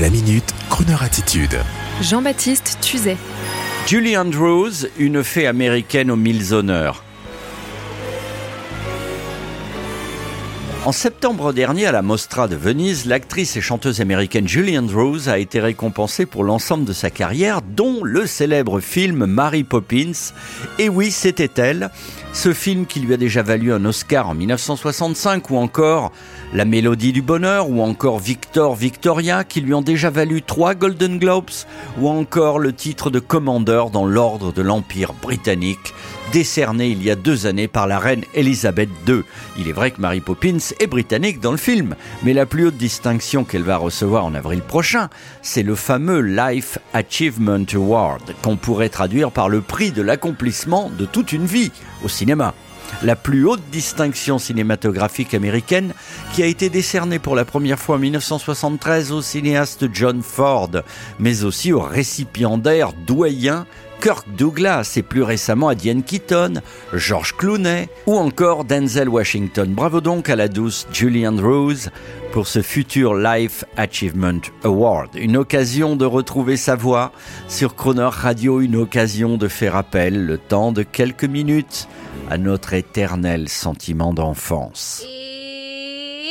La minute, Kroneur attitude. Jean-Baptiste Tuzet. Julie Andrews, une fée américaine aux mille honneurs. En septembre dernier, à la Mostra de Venise, l'actrice et chanteuse américaine Julie Andrews a été récompensée pour l'ensemble de sa carrière, dont le célèbre film Mary Poppins. Et oui, c'était elle. Ce film qui lui a déjà valu un Oscar en 1965 ou encore La Mélodie du Bonheur ou encore Victor Victoria qui lui ont déjà valu trois Golden Globes ou encore le titre de commandeur dans l'ordre de l'Empire britannique décerné il y a deux années par la reine Elisabeth II. Il est vrai que Mary Poppins est britannique dans le film, mais la plus haute distinction qu'elle va recevoir en avril prochain, c'est le fameux Life Achievement Award, qu'on pourrait traduire par le prix de l'accomplissement de toute une vie au cinéma. La plus haute distinction cinématographique américaine qui a été décernée pour la première fois en 1973 au cinéaste John Ford, mais aussi au récipiendaire doyen Kirk Douglas et plus récemment à Diane Keaton, George Clooney ou encore Denzel Washington. Bravo donc à la douce Julie Andrews pour ce futur Life Achievement Award. Une occasion de retrouver sa voix sur Croner Radio, une occasion de faire appel le temps de quelques minutes à notre éternel sentiment d'enfance.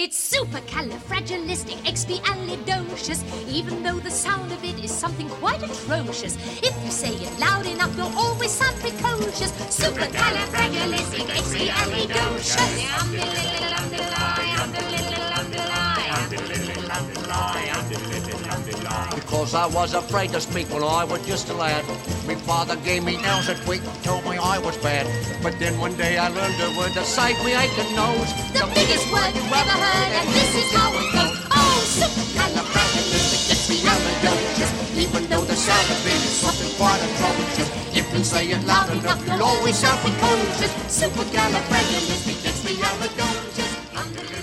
It's supercalifragilisticexpialidocious, even though the sound of it is something quite atrocious. If you say it loud enough, you'll always sound precocious. Because I was afraid to speak when I was just a lad. My father gave me nails a and told me I was bad. But then one day I learned a word to save me aching nose. The, the biggest word you ever heard, and this is how it goes. Oh, supercalifragilisticexpialidocious. Even though the sound of it is something quite atrocious. If you say it loud enough, you'll always sound precocious. Supercalifragilisticexpialidocious.